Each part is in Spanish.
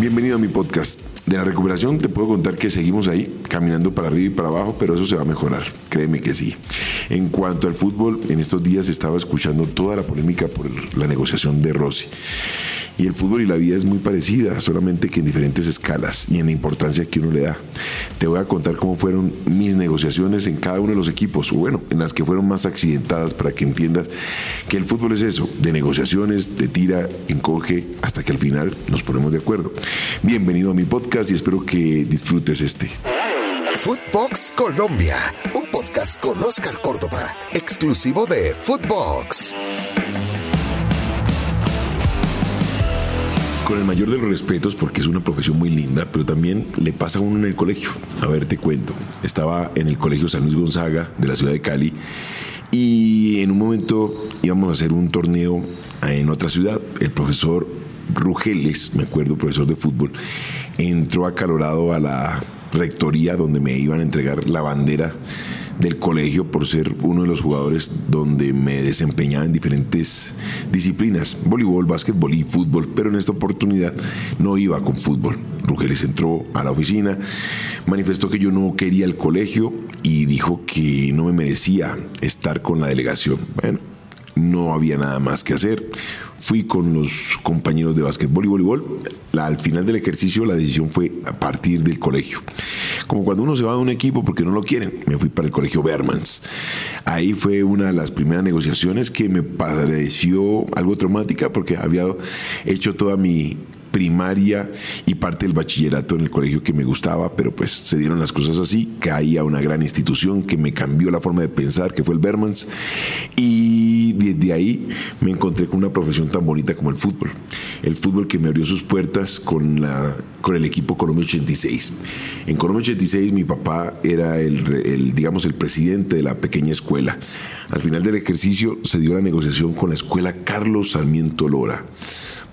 Bienvenido a mi podcast. De la recuperación te puedo contar que seguimos ahí, caminando para arriba y para abajo, pero eso se va a mejorar, créeme que sí. En cuanto al fútbol, en estos días estaba escuchando toda la polémica por la negociación de Rossi. Y el fútbol y la vida es muy parecida, solamente que en diferentes escalas y en la importancia que uno le da. Te voy a contar cómo fueron mis negociaciones en cada uno de los equipos, o bueno, en las que fueron más accidentadas para que entiendas que el fútbol es eso, de negociaciones, de tira, encoge, hasta que al final nos ponemos de acuerdo. Bienvenido a mi podcast y espero que disfrutes este. Footbox Colombia, un podcast con Oscar Córdoba, exclusivo de Footbox. Con el mayor de los respetos porque es una profesión muy linda, pero también le pasa a uno en el colegio. A ver, te cuento. Estaba en el colegio San Luis Gonzaga de la ciudad de Cali y en un momento íbamos a hacer un torneo en otra ciudad. El profesor Rugeles, me acuerdo, profesor de fútbol, entró acalorado a la rectoría donde me iban a entregar la bandera del colegio por ser uno de los jugadores donde me desempeñaba en diferentes disciplinas, voleibol, básquetbol y fútbol, pero en esta oportunidad no iba con fútbol. Rugeles entró a la oficina, manifestó que yo no quería el colegio y dijo que no me merecía estar con la delegación. Bueno, no había nada más que hacer. Fui con los compañeros de básquetbol y voleibol. al final del ejercicio la decisión fue a partir del colegio. Como cuando uno se va de un equipo porque no lo quieren. Me fui para el colegio Bermans. Ahí fue una de las primeras negociaciones que me pareció algo traumática porque había hecho toda mi primaria y parte del bachillerato en el colegio que me gustaba, pero pues se dieron las cosas así, caí a una gran institución que me cambió la forma de pensar, que fue el Bermans, y desde ahí me encontré con una profesión tan bonita como el fútbol. El fútbol que me abrió sus puertas con, la, con el equipo Colombia 86. En Colombia 86 mi papá era el, el, digamos, el presidente de la pequeña escuela. Al final del ejercicio se dio la negociación con la escuela Carlos Sarmiento Lora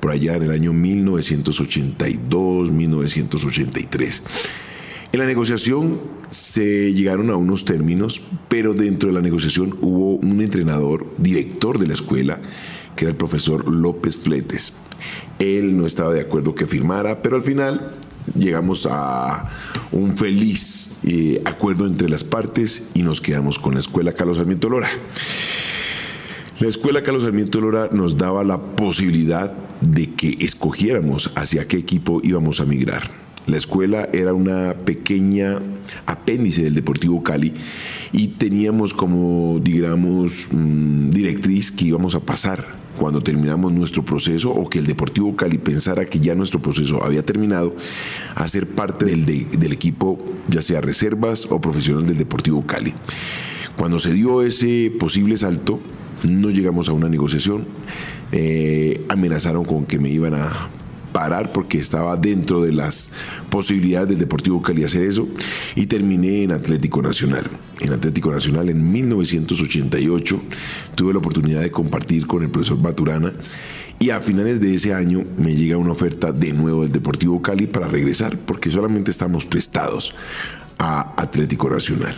por allá en el año 1982, 1983. En la negociación se llegaron a unos términos, pero dentro de la negociación hubo un entrenador, director de la escuela, que era el profesor López Fletes. Él no estaba de acuerdo que firmara, pero al final llegamos a un feliz eh, acuerdo entre las partes y nos quedamos con la escuela Carlos Sarmiento Lora. La escuela Carlos Sarmiento Lora nos daba la posibilidad de que escogiéramos hacia qué equipo íbamos a migrar. La escuela era una pequeña apéndice del Deportivo Cali y teníamos como, digamos, mm, directriz que íbamos a pasar cuando terminamos nuestro proceso o que el Deportivo Cali pensara que ya nuestro proceso había terminado, a ser parte del, del equipo, ya sea reservas o profesional del Deportivo Cali. Cuando se dio ese posible salto, no llegamos a una negociación. Eh, amenazaron con que me iban a parar porque estaba dentro de las posibilidades del Deportivo Cali hacer eso y terminé en Atlético Nacional. En Atlético Nacional en 1988 tuve la oportunidad de compartir con el profesor Baturana y a finales de ese año me llega una oferta de nuevo del Deportivo Cali para regresar porque solamente estamos prestados a Atlético Nacional.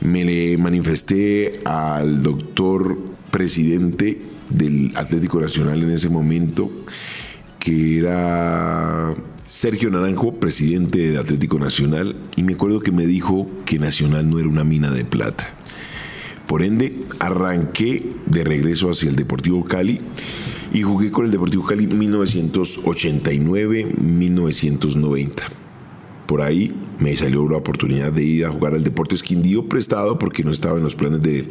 Me le manifesté al doctor presidente del Atlético Nacional en ese momento, que era Sergio Naranjo, presidente de Atlético Nacional, y me acuerdo que me dijo que Nacional no era una mina de plata. Por ende, arranqué de regreso hacia el Deportivo Cali y jugué con el Deportivo Cali 1989-1990. Por ahí me salió la oportunidad de ir a jugar al Deportes Quindío prestado porque no estaba en los planes del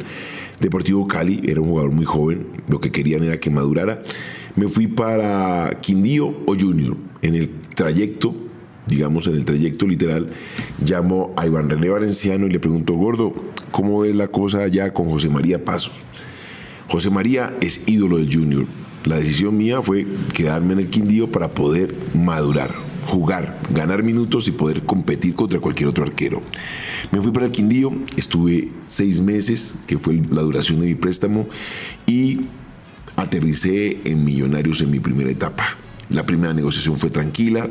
Deportivo Cali, era un jugador muy joven, lo que querían era que madurara. Me fui para Quindío o Junior. En el trayecto, digamos en el trayecto literal, llamo a Iván René Valenciano y le pregunto, Gordo, ¿cómo es la cosa allá con José María Pasos? José María es ídolo del Junior. La decisión mía fue quedarme en el Quindío para poder madurar, jugar, ganar minutos y poder competir contra cualquier otro arquero. Me fui para el Quindío, estuve seis meses, que fue la duración de mi préstamo, y aterricé en Millonarios en mi primera etapa. La primera negociación fue tranquila,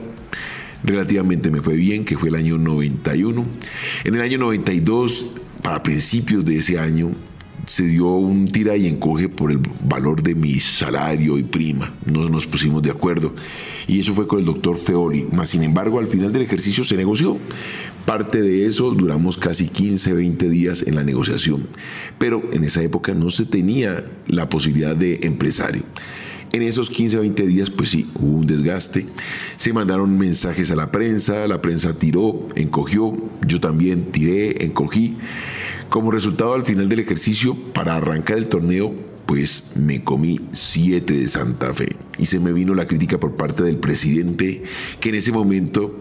relativamente me fue bien, que fue el año 91. En el año 92, para principios de ese año, se dio un tira y encoge por el valor de mi salario y prima. No nos pusimos de acuerdo. Y eso fue con el doctor Feoli. Mas, sin embargo, al final del ejercicio se negoció. Parte de eso duramos casi 15, 20 días en la negociación. Pero en esa época no se tenía la posibilidad de empresario. En esos 15 20 días, pues sí, hubo un desgaste. Se mandaron mensajes a la prensa, la prensa tiró, encogió, yo también tiré, encogí. Como resultado, al final del ejercicio, para arrancar el torneo, pues me comí siete de Santa Fe. Y se me vino la crítica por parte del presidente, que en ese momento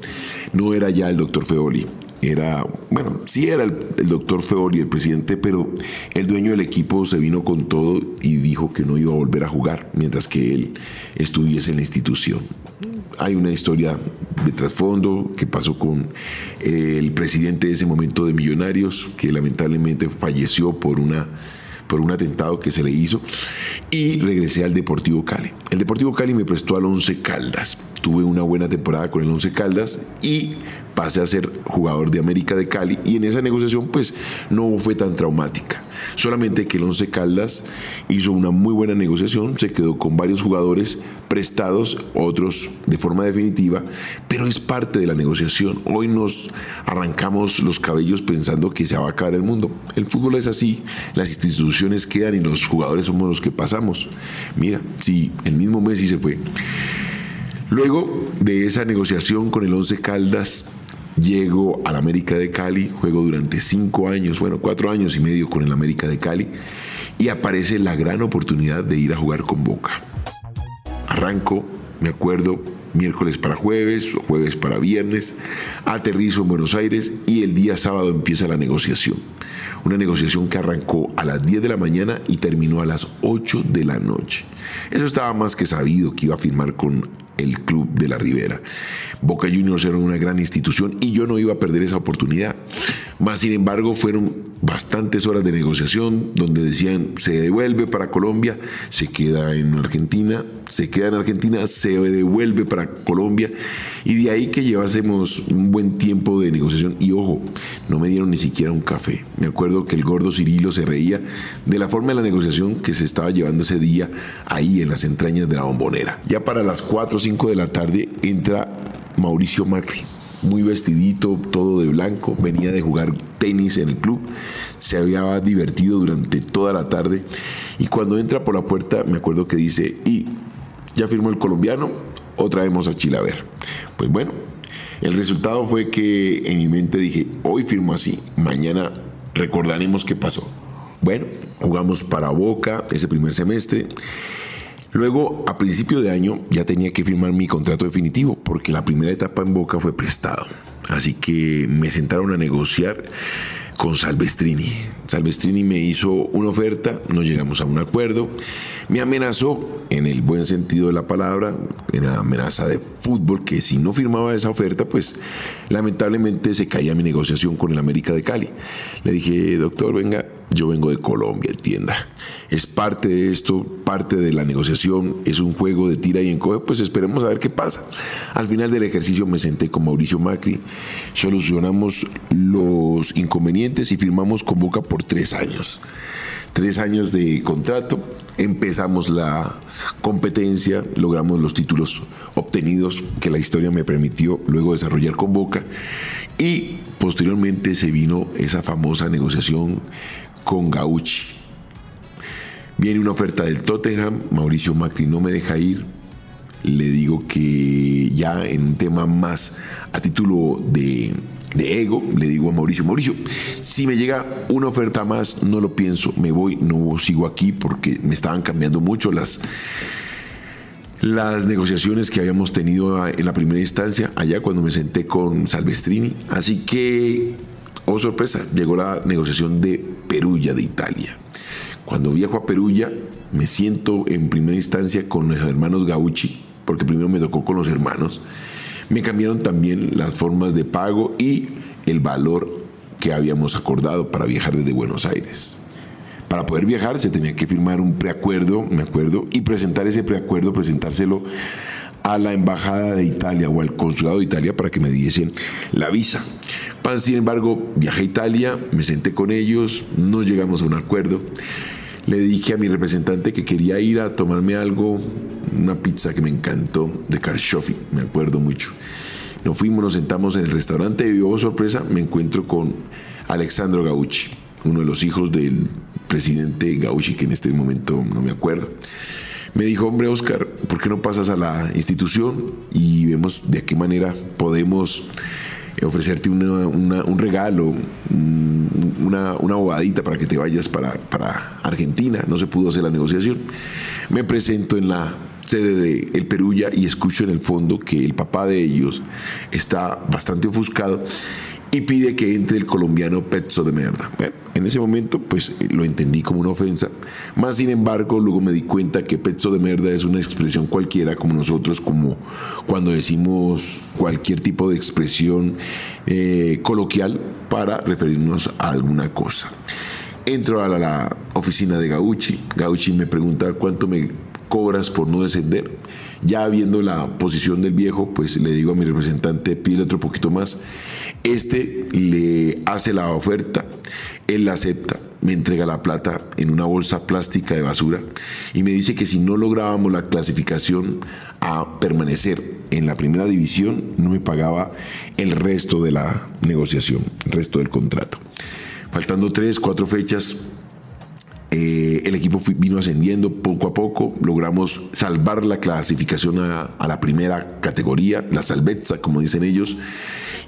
no era ya el doctor Feoli. Era, bueno, sí era el, el doctor Feoli, el presidente, pero el dueño del equipo se vino con todo y dijo que no iba a volver a jugar mientras que él estuviese en la institución. Hay una historia de trasfondo que pasó con el presidente de ese momento de Millonarios, que lamentablemente falleció por una por un atentado que se le hizo y regresé al Deportivo Cali. El Deportivo Cali me prestó al Once Caldas. Tuve una buena temporada con el Once Caldas y pasé a ser jugador de América de Cali y en esa negociación pues no fue tan traumática. Solamente que el Once Caldas hizo una muy buena negociación, se quedó con varios jugadores prestados, otros de forma definitiva, pero es parte de la negociación. Hoy nos arrancamos los cabellos pensando que se va a acabar el mundo. El fútbol es así, las instituciones quedan y los jugadores somos los que pasamos. Mira, si el mismo Messi se fue. Luego de esa negociación con el Once Caldas, Llego al América de Cali, juego durante cinco años, bueno, cuatro años y medio con el América de Cali y aparece la gran oportunidad de ir a jugar con Boca. Arranco, me acuerdo, miércoles para jueves, jueves para viernes, aterrizo en Buenos Aires y el día sábado empieza la negociación. Una negociación que arrancó a las 10 de la mañana y terminó a las 8 de la noche. Eso estaba más que sabido que iba a firmar con el club de la Ribera. Boca Juniors era una gran institución y yo no iba a perder esa oportunidad. Más sin embargo, fueron bastantes horas de negociación donde decían se devuelve para Colombia, se queda en Argentina, se queda en Argentina, se devuelve para Colombia y de ahí que llevásemos un buen tiempo de negociación y ojo, no me dieron ni siquiera un café. Me acuerdo que el gordo Cirilo se reía de la forma de la negociación que se estaba llevando ese día ahí en las entrañas de la bombonera. Ya para las 4 o 5 de la tarde entra Mauricio Macri muy vestidito, todo de blanco, venía de jugar tenis en el club, se había divertido durante toda la tarde y cuando entra por la puerta me acuerdo que dice, y ya firmó el colombiano o traemos a Chilaver. Pues bueno, el resultado fue que en mi mente dije, hoy firmo así, mañana recordaremos qué pasó. Bueno, jugamos para Boca ese primer semestre Luego, a principio de año, ya tenía que firmar mi contrato definitivo, porque la primera etapa en Boca fue prestado. Así que me sentaron a negociar con Salvestrini. Salvestrini me hizo una oferta, no llegamos a un acuerdo, me amenazó en el buen sentido de la palabra, en la amenaza de fútbol, que si no firmaba esa oferta, pues lamentablemente se caía mi negociación con el América de Cali. Le dije, doctor, venga, yo vengo de Colombia, entienda. Es parte de esto, parte de la negociación, es un juego de tira y encoge, pues esperemos a ver qué pasa. Al final del ejercicio me senté con Mauricio Macri, solucionamos los inconvenientes y firmamos con Boca por tres años. Tres años de contrato, empezamos la competencia, logramos los títulos obtenidos que la historia me permitió luego desarrollar con Boca y posteriormente se vino esa famosa negociación con Gauchi. Viene una oferta del Tottenham, Mauricio Macri no me deja ir, le digo que ya en un tema más a título de, ego, le digo a Mauricio, Mauricio, si me llega una oferta más, no lo pienso, me voy, no sigo aquí porque me estaban cambiando mucho las, las negociaciones que habíamos tenido en la primera instancia, allá cuando me senté con Salvestrini. Así que Oh, sorpresa, llegó la negociación de Perugia de Italia. Cuando viajo a Perugia, me siento en primera instancia con los hermanos Gauchi, porque primero me tocó con los hermanos. Me cambiaron también las formas de pago y el valor que habíamos acordado para viajar desde Buenos Aires. Para poder viajar se tenía que firmar un preacuerdo, me acuerdo, y presentar ese preacuerdo, presentárselo a la embajada de Italia o al consulado de Italia para que me diesen la visa. Sin embargo, viajé a Italia, me senté con ellos, no llegamos a un acuerdo. Le dije a mi representante que quería ir a tomarme algo, una pizza que me encantó de Carchofi, me acuerdo mucho. Nos fuimos, nos sentamos en el restaurante y, oh sorpresa, me encuentro con Alexandro Gauchi, uno de los hijos del presidente Gauchi, que en este momento no me acuerdo. Me dijo, hombre Oscar, ¿por qué no pasas a la institución y vemos de qué manera podemos ofrecerte un regalo, una, una para que te vayas para, Argentina? No se pudo hacer la negociación. Me presento en la sede de El Perulla y escucho en el fondo que el papá de ellos está bastante ofuscado y pide que entre el colombiano Pezzo de Merda. En ese momento pues lo entendí como una ofensa, más sin embargo luego me di cuenta que Pezzo de Merda es una expresión cualquiera como nosotros, como cuando decimos cualquier tipo de expresión eh, coloquial para referirnos a alguna cosa. Entro a la, oficina de Gauchi, Gauchi me pregunta cuánto me cobras por no descender. Ya viendo la posición del viejo, pues le digo a mi representante, pide otro poquito más. Este le hace la oferta, él la acepta, me entrega la plata en una bolsa plástica de basura y me dice que si no lográbamos la clasificación a permanecer en la primera división, no me pagaba el resto de la negociación, el resto del contrato. Faltando tres, cuatro fechas, eh, el equipo vino ascendiendo poco a poco, logramos salvar la clasificación a, la primera categoría, la salvezza, como dicen ellos,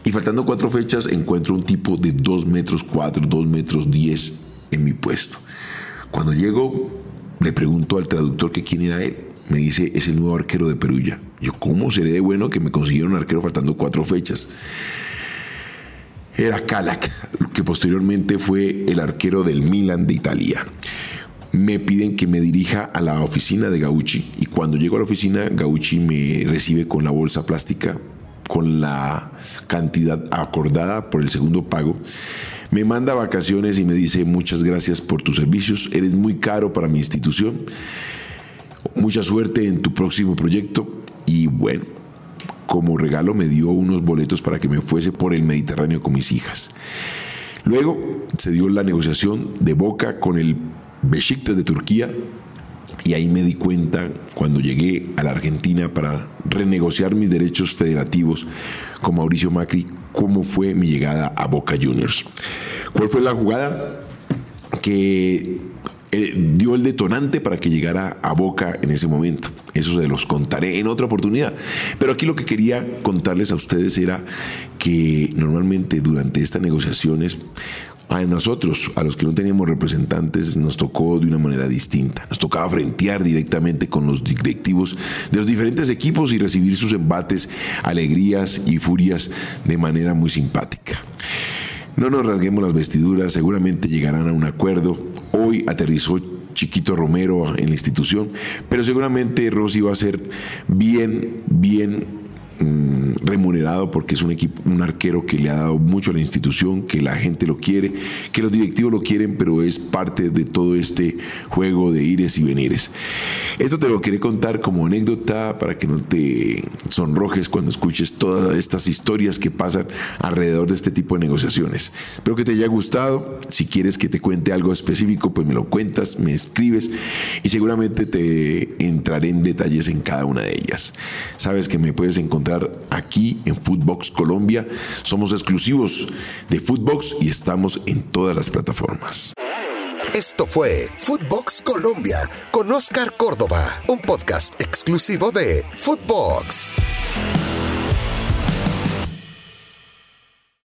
y faltando cuatro fechas encuentro un tipo de 2 metros 4, 2 metros 10 en mi puesto. Cuando llego, le pregunto al traductor que quién era él. Me dice, es el nuevo arquero de Perulla. Yo, ¿cómo seré bueno que me consiguieron un arquero faltando cuatro fechas? Era Kalak, que posteriormente fue el arquero del Milan de Italia. Me piden que me dirija a la oficina de Gauchi y cuando llego a la oficina, Gauchi me recibe con la bolsa plástica, con la cantidad acordada por el segundo pago. Me manda vacaciones y me dice muchas gracias por tus servicios, eres muy caro para mi institución. Mucha suerte en tu próximo proyecto y bueno, como regalo me dio unos boletos para que me fuese por el Mediterráneo con mis hijas. Luego se dio la negociación de Boca con el Besiktas de Turquía y ahí me di cuenta cuando llegué a la Argentina para renegociar mis derechos federativos con Mauricio Macri cómo fue mi llegada a Boca Juniors. ¿Cuál fue la jugada que eh, dio el detonante para que llegara a Boca en ese momento. Eso se los contaré en otra oportunidad. Pero aquí lo que quería contarles a ustedes era que normalmente durante estas negociaciones a nosotros, a los que no teníamos representantes, nos tocó de una manera distinta. Nos tocaba frentear directamente con los directivos de los diferentes equipos y recibir sus embates, alegrías y furias de manera muy simpática. No nos rasguemos las vestiduras, seguramente llegarán a un acuerdo. Hoy aterrizó Chiquito Romero en la institución, pero seguramente Rossi va a ser bien, bien Mm, remunerado porque es un equipo, un arquero que le ha dado mucho a la institución, que la gente lo quiere, que los directivos lo quieren, pero es parte de todo este juego de ires y venires. Esto te lo quería contar como anécdota para que no te sonrojes cuando escuches todas estas historias que pasan alrededor de este tipo de negociaciones. Espero que te haya gustado. Si quieres que te cuente algo específico, pues me lo cuentas, me escribes y seguramente te entraré en detalles en cada una de ellas. Sabes que me puedes aquí en Footbox Colombia. Somos exclusivos de Footbox y estamos en todas las plataformas. Esto fue Footbox Colombia con Oscar Córdoba, un podcast exclusivo de Footbox.